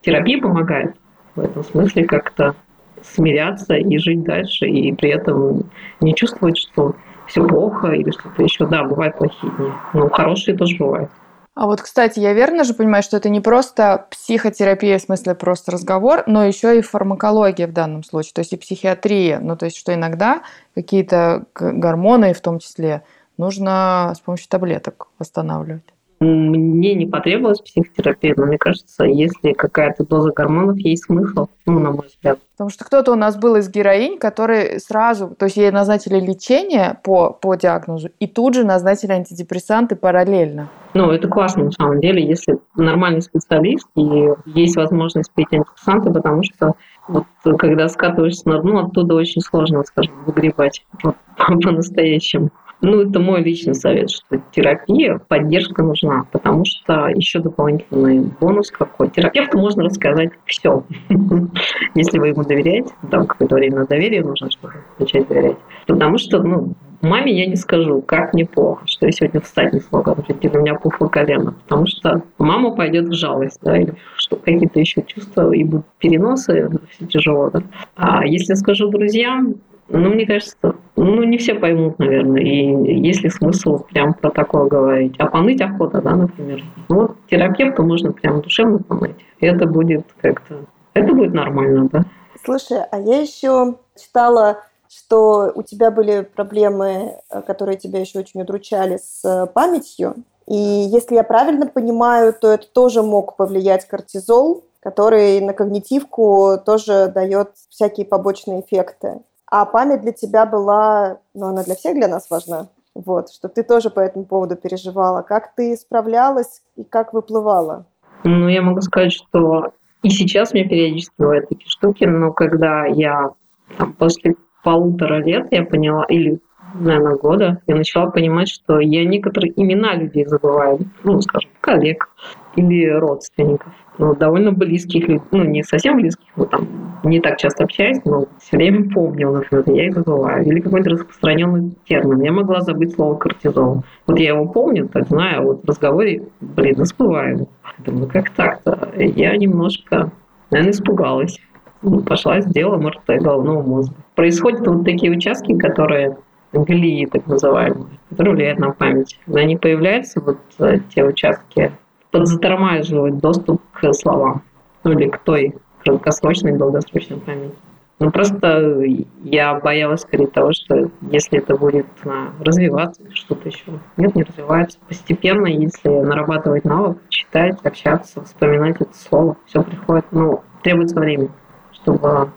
Терапия помогает в этом смысле как-то смиряться и жить дальше, и при этом не чувствовать, что все плохо или что-то еще. Да, бывают плохие дни, но хорошие тоже бывают. А вот, кстати, я верно же понимаю, что это не просто психотерапия, в смысле просто разговор, но еще и фармакология в данном случае, то есть и психиатрия. Ну, то есть, что иногда какие-то гормоны, в том числе, нужно с помощью таблеток восстанавливать. Мне не потребовалась психотерапия, но мне кажется, если какая-то доза гормонов, есть смысл, ну, на мой взгляд. Потому что кто-то у нас был из героинь, который сразу, то есть ей назначили лечение по, по диагнозу, и тут же назначили антидепрессанты параллельно. Ну, это классно, на самом деле, если нормальный специалист, и есть возможность пить антидепрессанты, потому что вот, когда скатываешься на дно, оттуда очень сложно, скажем, выгребать вот, (laughs) по-настоящему. Ну, это мой личный совет, что терапия, поддержка нужна, потому что еще дополнительный бонус какой. Терапевту можно рассказать все, (laughs) если вы ему доверяете. Там какое-то время на доверие нужно, чтобы начать доверять. Потому что, ну, маме я не скажу, как мне плохо, что я сегодня встать не смогла, у меня пухло колено, потому что мама пойдет в жалость, да, или что какие-то еще чувства, и будут переносы, все тяжело, да. А если скажу друзьям, ну, мне кажется, ну, не все поймут, наверное, и есть ли смысл прям про такое говорить. А поныть охота, да, например. Ну, вот терапевту можно прям душевно поныть. И это будет как-то... Это будет нормально, да. Слушай, а я еще читала, что у тебя были проблемы, которые тебя еще очень удручали с памятью. И если я правильно понимаю, то это тоже мог повлиять кортизол, который на когнитивку тоже дает всякие побочные эффекты. А память для тебя была, ну, она для всех для нас важна. Вот, что ты тоже по этому поводу переживала. Как ты справлялась и как выплывала? Ну, я могу сказать, что и сейчас мне периодически бывают такие штуки, но когда я там, после полутора лет я поняла, или, наверное, года, я начала понимать, что я некоторые имена людей забываю, ну, скажем, коллег или родственников ну, довольно близких, ну, не совсем близких, но там не так часто общаюсь, но все время помнил, например, я их забываю. Или какой-то распространенный термин. Я могла забыть слово кортизол. Вот я его помню, так знаю, вот в разговоре, блин, забываю. Думаю, как так-то? Я немножко, наверное, испугалась. Ну, пошла, сделала МРТ головного мозга. Происходят вот такие участки, которые глии, так называемые, которые влияют на память. Они появляются, вот э, те участки, подзатормаживать доступ к словам, ну или к той краткосрочной долгосрочной памяти. Ну, просто я боялась скорее того, что если это будет а, развиваться, что-то еще. Нет, не развивается. Постепенно, если нарабатывать навык, читать, общаться, вспоминать это слово, все приходит. Ну, требуется время, чтобы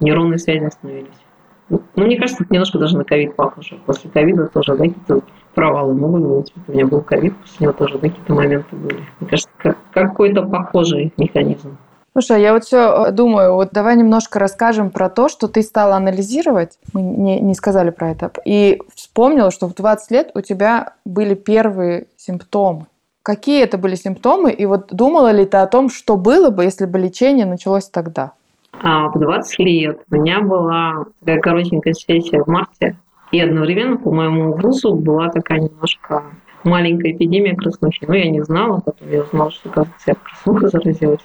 нейронные связи остановились. Ну, мне кажется, это немножко даже на ковид похоже. После ковида тоже, да, какие-то провалы могут быть. У меня был ковид, после него тоже какие-то моменты были. Мне кажется, как, какой-то похожий механизм. Слушай, а я вот все э, думаю, вот давай немножко расскажем про то, что ты стала анализировать. Мы не, не сказали про это. И вспомнила, что в 20 лет у тебя были первые симптомы. Какие это были симптомы? И вот думала ли ты о том, что было бы, если бы лечение началось тогда? А в 20 лет у меня была такая коротенькая сессия в марте, и одновременно по моему вузу была такая немножко маленькая эпидемия краснухи. Ну, я не знала, потом я узнала, что, кажется, я краснухой заразилась.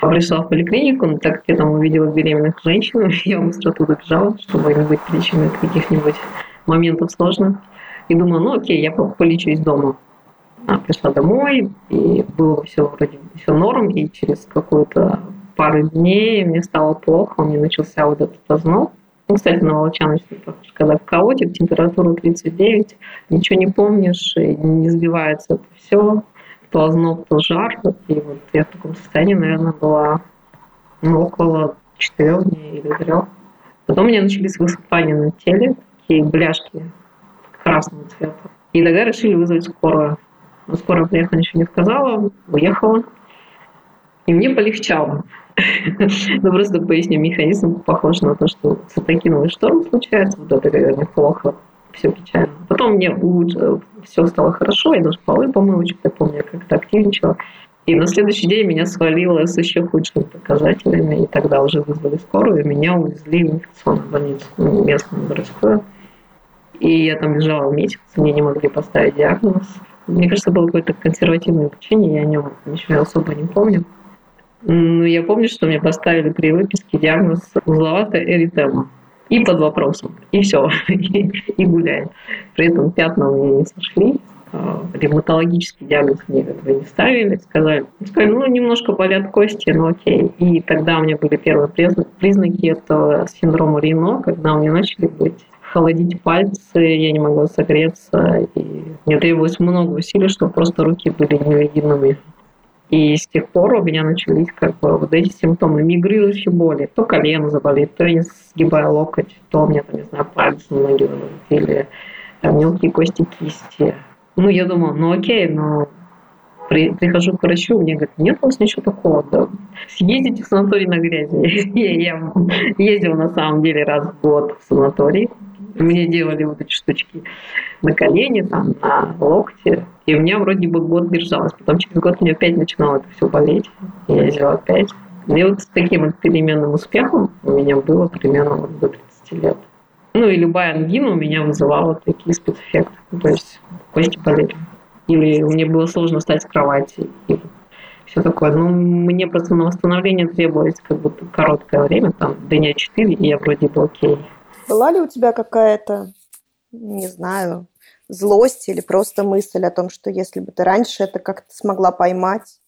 Пришла в поликлинику, но так как я там увидела беременных женщин, (laughs) я быстро туда бежала, чтобы не быть причиной каких-нибудь моментов сложных. И думала, ну окей, я полечусь дома. А, пришла домой, и было все вроде все норм, и через какую-то пару дней мне стало плохо, у меня начался вот этот озноб. Ну, кстати, на похож. Когда колоде температура 39, ничего не помнишь, и не сбивается это все, то озноб, то жар. И вот я в таком состоянии, наверное, была ну, около четырех дней или трех. Потом у меня начались высыпания на теле, такие бляшки красного цвета. И тогда решили вызвать скорую. Но скорая приехала, ничего не сказала, уехала. И мне полегчало. Ну, просто поясню, механизм похож на то, что цитокиновый шторм случается, вот это, наверное, плохо, все печально. Потом мне лучше, все стало хорошо, я даже полы помыла, я помню, я как-то активничала. И на следующий день меня свалило с еще худшими показателями, и тогда уже вызвали скорую, и меня увезли в инфекционную больницу, ну, местную городскую. И я там лежала месяц, мне не могли поставить диагноз. Мне кажется, было какое-то консервативное лечение, я о нем ничего особо не помню. Но я помню, что мне поставили при выписке диагноз узловатая эритема. И под вопросом. И все. (laughs) И гуляем. При этом пятна у меня не сошли. А, ревматологический диагноз мне этого не ставили. Сказали, сказали, ну, немножко болят кости, ну окей. И тогда у меня были первые признаки этого синдрома Рино, когда у меня начали быть холодить пальцы, я не могла согреться, и мне требовалось много усилий, чтобы просто руки были невидимыми. И с тех пор у меня начались как бы вот эти симптомы мигрирующие боли. То колено заболит, то я сгибаю локоть, то у меня, там, не знаю, пальцы ноги или там, мелкие кости кисти. Ну, я думала, ну окей, но при, прихожу к врачу, мне говорят, нет у вас ничего такого, да. Съездите в санаторий на грязи. (laughs) я, я ездила на самом деле раз в год в санаторий. Мне делали вот эти штучки на колени, там, на локте. И у меня вроде бы год держалось. Потом через год у меня опять начинало это все болеть. Я ездила опять. И вот с таким вот переменным успехом у меня было примерно вот до 30 лет. Ну и любая ангина у меня вызывала такие спецэффекты. То есть кости болели. Или мне было сложно встать с кровати. И все такое. Ну, мне просто на восстановление требовалось как будто короткое время, там, дня 4, и я вроде бы окей. Была ли у тебя какая-то, не знаю, злость или просто мысль о том, что если бы ты раньше это как-то смогла поймать,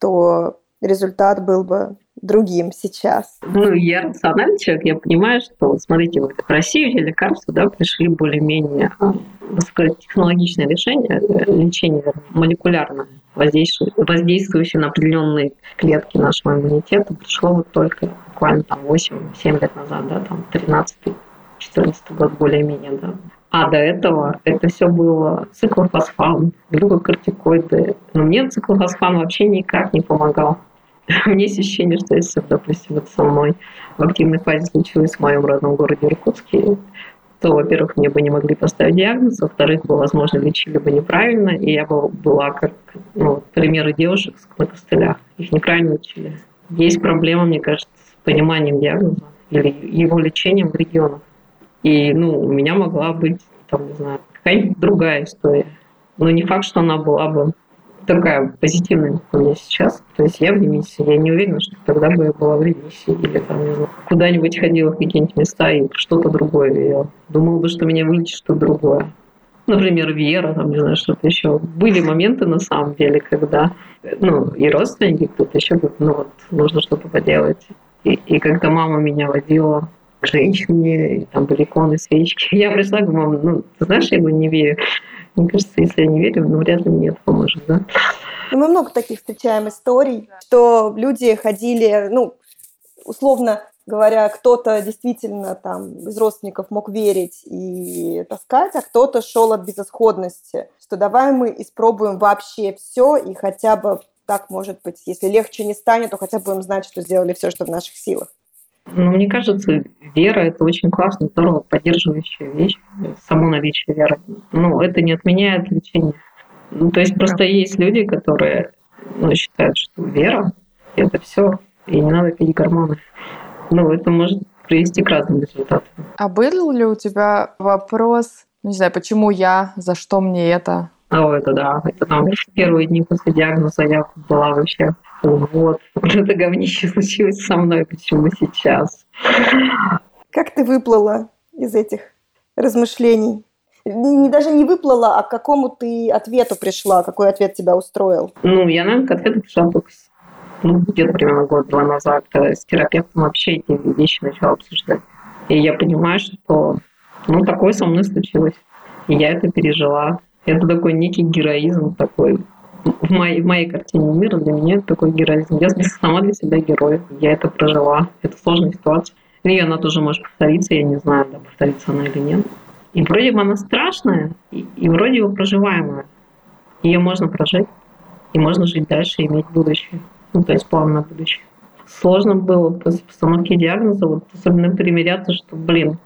то результат был бы другим сейчас? Ну, я рациональный человек, я понимаю, что, смотрите, вот в Россию эти лекарства да, пришли более-менее а, высокотехнологичное решение, э, лечение молекулярное, воздействующее на определенные клетки нашего иммунитета, пришло вот только буквально там 8-7 лет назад, да, там 13-14 год более-менее, да. А до этого это все было циклофосфан, глюкокортикоиды. Но мне циклофосфан вообще никак не помогал. (laughs) У меня есть ощущение, что если, допустим, это со мной в активной фазе случилось в моем родном городе Иркутске, то, во-первых, мне бы не могли поставить диагноз, во-вторых, бы, возможно, лечили бы неправильно, и я бы была как ну, примеры девушек на костылях. Их неправильно лечили. Есть проблема, мне кажется, с пониманием диагноза или его лечением в регионах. И, ну, у меня могла быть, там, не знаю, какая-нибудь другая история. Но не факт, что она была бы такая позитивная у меня сейчас. То есть я в ремиссии. Я не уверена, что тогда бы я была в ремиссии или там, не знаю, куда-нибудь ходила в какие-нибудь места и что-то другое видела. Думала бы, что меня вылечит что-то другое. Например, вера, там, не знаю, что-то еще. Были моменты, на самом деле, когда, ну, и родственники, кто-то еще говорит, ну вот, нужно что-то поделать. И, и когда мама меня водила женщине, там были иконы, свечки, я пришла, говорю, мама, ну, ты знаешь, я его не верю. Мне кажется, если я не верю, ну, вряд ли мне это поможет, да. Мы много таких встречаем историй, что люди ходили, ну, условно говоря, кто-то действительно там из родственников мог верить и таскать, а кто-то шел от безысходности, что давай мы испробуем вообще все и хотя бы так, может быть, если легче не станет, то хотя бы будем знать, что сделали все, что в наших силах. Ну, мне кажется, вера – это очень классно, здорово поддерживающая вещь, само наличие веры. Но это не отменяет лечение. Ну, то есть просто есть люди, которые ну, считают, что вера – это все, и не надо пить гормоны. Ну, это может привести к разным результатам. А был ли у тебя вопрос, ну, не знаю, почему я, за что мне это? О, это да. Это там первые дни после диагноза я была вообще вот, (laughs) вот это говнище случилось со мной, почему сейчас. Как ты выплыла из этих размышлений? Не, даже не выплыла, а к какому ты ответу пришла? Какой ответ тебя устроил? Ну, я, наверное, к ответу пришла только ну, где-то примерно год-два назад. С терапевтом вообще эти вещи начала обсуждать. И я понимаю, что ну, такое со мной случилось. И я это пережила. Это такой некий героизм такой в моей, в моей картине мира для меня это такой героизм. Я сама для себя герой. Я это прожила. Это сложная ситуация. И она тоже может повториться, я не знаю, да, повторится она или нет. И вроде бы она страшная, и, и вроде бы проживаемая. Ее можно прожить, и можно жить дальше, и иметь будущее. Ну, то есть план на будущее. Сложно было после постановки диагноза, вот особенно примиряться, что, блин,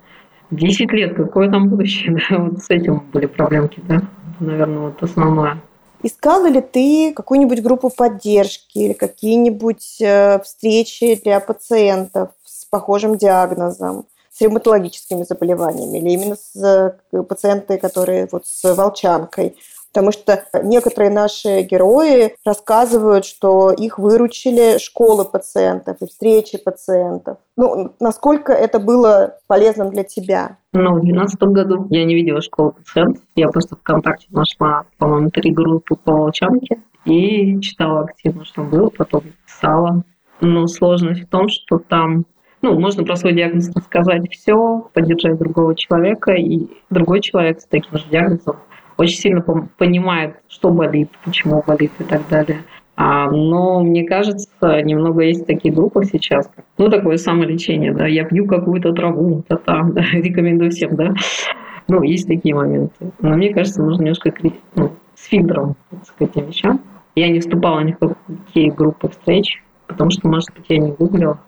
10 лет, какое там будущее, (laughs) да, вот с этим были проблемки, да, наверное, вот основное. Искала ли ты какую-нибудь группу поддержки или какие-нибудь э, встречи для пациентов с похожим диагнозом, с ревматологическими заболеваниями или именно с э, пациенты, которые вот с волчанкой? Потому что некоторые наши герои рассказывают, что их выручили школы пациентов и встречи пациентов. Ну, насколько это было полезным для тебя? Ну, в 2012 году я не видела школу пациентов. Я просто ВКонтакте нашла, по-моему, три группы по волчанке и читала активно, что было, потом писала. Но сложность в том, что там ну, можно про свой диагноз сказать все, поддержать другого человека, и другой человек с таким же диагнозом очень сильно понимает, что болит, почему болит и так далее. А, но мне кажется, немного есть такие группы сейчас, ну, такое самолечение, да, я пью какую-то траву, та -та, (laughs) да, рекомендую всем, да. Ну, есть такие моменты. Но мне кажется, нужно немножко ну, с фильтром к этим вещам. Я не вступала ни в какие группы встреч, потому что, может быть, я не гуглила.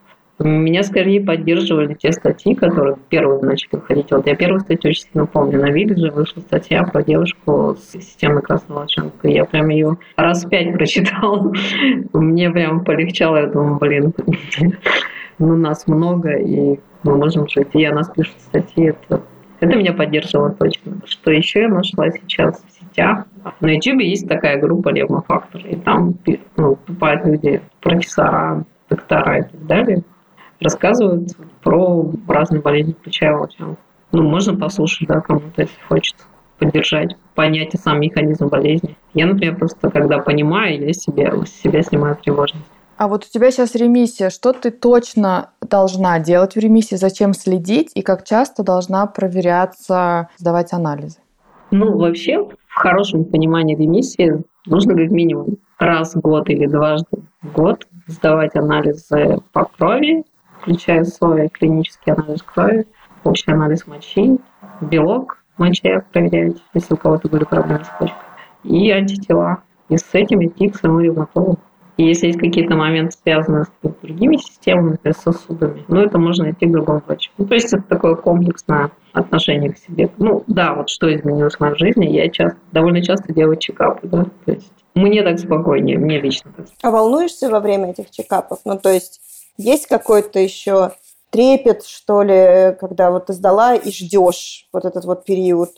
Меня скорее поддерживали те статьи, которые первые начали выходить. Вот я первую статью сильно помню. На Виллидже вышла статья про девушку с системой красного волчонка. Я прям ее раз пять прочитала. (laughs) Мне прям полегчало. Я думаю, блин, (laughs) ну нас много, и мы можем жить. И о нас пишут статьи. Это, это меня поддерживало точно. Что еще я нашла сейчас в сетях? На YouTube есть такая группа Левмофактор, и там ну, попадают люди, профессора, доктора и так далее рассказывают про разные болезни, включая волчанку. Ну, можно послушать, да, кому-то, если хочется поддержать, понять сам механизм болезни. Я, например, просто когда понимаю, я себе, себя снимаю тревожность. А вот у тебя сейчас ремиссия. Что ты точно должна делать в ремиссии? Зачем следить? И как часто должна проверяться, сдавать анализы? Ну, вообще, в хорошем понимании ремиссии нужно как минимум раз в год или дважды в год сдавать анализы по крови включая свой клинический анализ крови, общий анализ мочи, белок в моче если у кого-то были проблемы с почкой, и антитела. И с этим идти к своему ревматологу. И если есть какие-то моменты, связанные с другими системами, например, сосудами, ну, это можно идти к другому врачу. Ну, то есть это такое комплексное отношение к себе. Ну, да, вот что изменилось в моей жизни, я часто, довольно часто делаю чекапы, да, то есть мне так спокойнее, мне лично. А волнуешься во время этих чекапов? Ну, то есть есть какой-то еще трепет, что ли, когда вот ты сдала и ждешь вот этот вот период,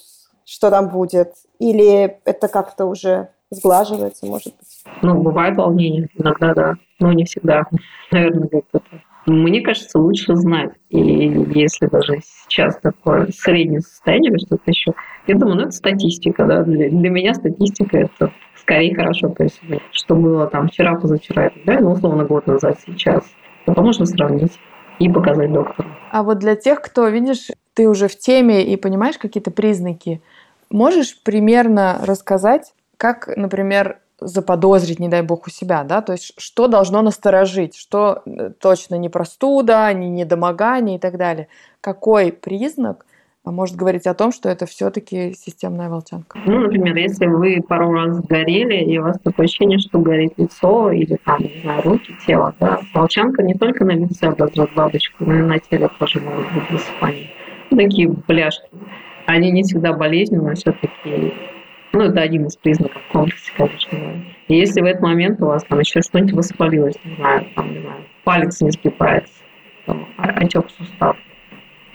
что там будет? Или это как-то уже сглаживается, может быть? Ну, бывает волнение, иногда, да, но не всегда. Наверное, как-то так. Мне кажется, лучше знать. И если даже сейчас такое среднее состояние или что-то еще, я думаю, ну, это статистика, да. Для, для меня статистика – это скорее хорошо. То есть, что было там вчера, позавчера, да, ну, условно, год назад, сейчас – это можно сравнить и показать доктору. А вот для тех, кто, видишь, ты уже в теме и понимаешь какие-то признаки, можешь примерно рассказать, как, например, заподозрить, не дай бог, у себя, да, то есть что должно насторожить, что э, точно не простуда, не недомогание и так далее. Какой признак может говорить о том, что это все-таки системная волчанка. Ну, например, если вы пару раз горели, и у вас такое ощущение, что горит лицо или там, не знаю, руки, тело, да, волчанка не только на лице образует бабочку, но и на теле тоже могут быть высыпания. Такие бляшки. Они не всегда болезненные, все-таки ну, это один из признаков комплекса, конечно. И если в этот момент у вас там еще что-нибудь воспалилось, не знаю, там, не знаю, палец не сгибается, там, отек сустав,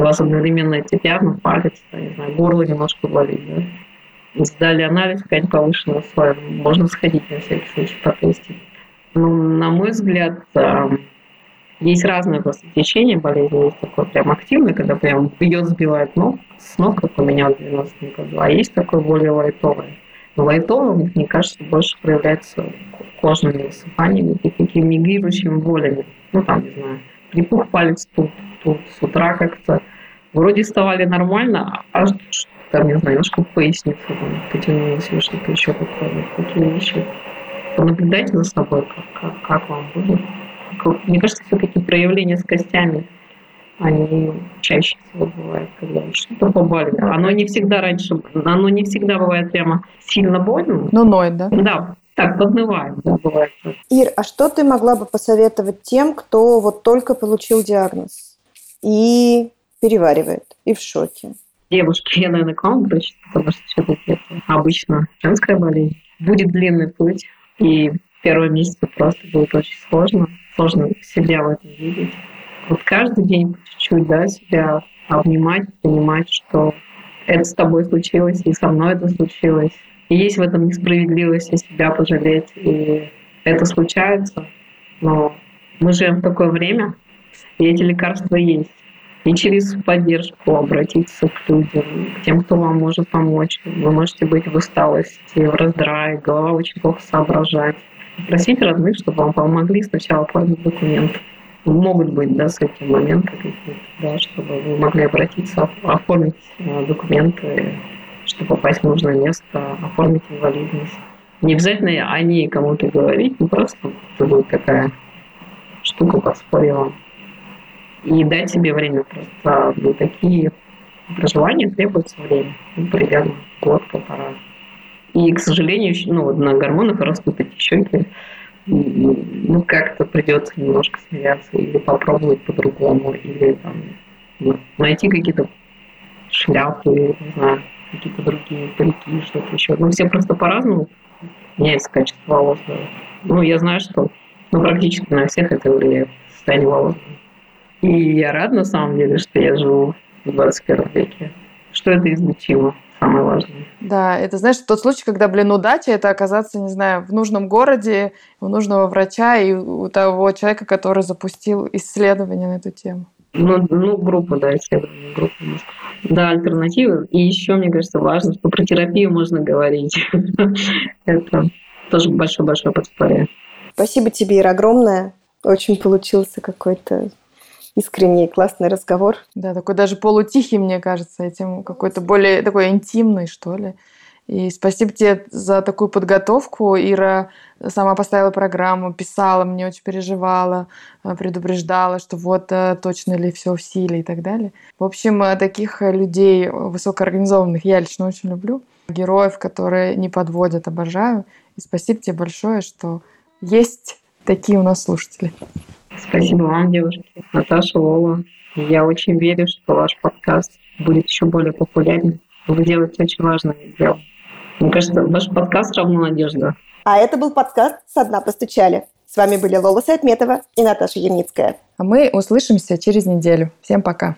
вас одновременно эти пятна, палец, не знаю, горло немножко болит, да? Сдали анализ, какая-нибудь повышенная слоя, можно сходить на всякий случай потестить. Ну, на мой взгляд, есть разные просто течения болезни. Есть такое прям активное, когда прям бьет, сбивает ног, с ног, как у меня в 90 году. А есть такое более лайтовое. Но лайтовым, мне кажется, больше проявляется кожными высыпаниями и такими мигрирующими болями. Ну, там, не знаю, припух палец тут, тут с утра как-то вроде вставали нормально, а там, не знаю, немножко поясница там, потянулась или что-то еще такое, такие вещи. Понаблюдайте за собой, как, как, как вам будет. Мне кажется, все-таки проявления с костями, они чаще всего бывают, когда что-то побаливает. Оно не всегда раньше, оно не всегда бывает прямо сильно больно. Ну, ноет, да? Да, так, подмываем, да, бывает. Ир, а что ты могла бы посоветовать тем, кто вот только получил диагноз и переваривает, и в шоке? Девушки, я, наверное, к вам обращусь, потому что все-таки это обычно женская болезнь. будет длинный путь. И первые месяцы просто будет очень сложно. Сложно себя в этом видеть. Вот каждый день чуть-чуть, да, себя обнимать, понимать, что это с тобой случилось, и со мной это случилось. И есть в этом несправедливость, и себя пожалеть. И это случается. Но мы живем в такое время, и эти лекарства есть. И через поддержку обратиться к людям, к тем, кто вам может помочь. Вы можете быть в усталости, в раздрае, голова очень плохо соображать. Просить родных, чтобы вам помогли сначала оформить документы. Могут быть, да, с этим моменты какие-то, да, чтобы вы могли обратиться, оформить э, документы, чтобы попасть в нужное место, оформить инвалидность. Не обязательно о ней кому-то говорить, ну просто это будет такая штука подспорья вам. И дать себе время просто для такие проживания требуется время. Ну, примерно год-полтора. И, к сожалению, ну, вот на гормонах растут эти щеки. Ну, как-то придется немножко смеяться или попробовать по-другому, или там, ну, найти какие-то шляпы, не знаю, какие-то другие парики, что-то еще. Ну, все просто по-разному меняется качество волос. Да. Ну, я знаю, что ну, практически на всех это влияет состояние волос. И я рад на самом деле, что я живу в 21 веке, что это излечимо самое важное. Да, это, знаешь, тот случай, когда, блин, удача – это оказаться, не знаю, в нужном городе, у нужного врача и у того человека, который запустил исследование на эту тему. Ну, ну группа, да, исследование группа. Да, альтернативы. И еще, мне кажется, важно, что про терапию можно говорить. (laughs) Это тоже большое-большое подспорье. Спасибо тебе, Ира, огромное. Очень получился какой-то искренний классный разговор. Да, такой даже полутихий, мне кажется, этим какой-то более такой интимный, что ли. И спасибо тебе за такую подготовку. Ира сама поставила программу, писала, мне очень переживала, э, предупреждала, что вот э, точно ли все в силе и так далее. В общем, э, таких людей высокоорганизованных я лично очень люблю. Героев, которые не подводят, обожаю. И спасибо тебе большое, что есть такие у нас слушатели. Спасибо вам, девушки. Наташа, Лола. Я очень верю, что ваш подкаст будет еще более популярен. Вы делаете очень важное дело. Мне кажется, ваш подкаст равно надежда. А это был подкаст «Со дна постучали». С вами были Лола Сайтметова и Наташа Ямницкая. А мы услышимся через неделю. Всем пока.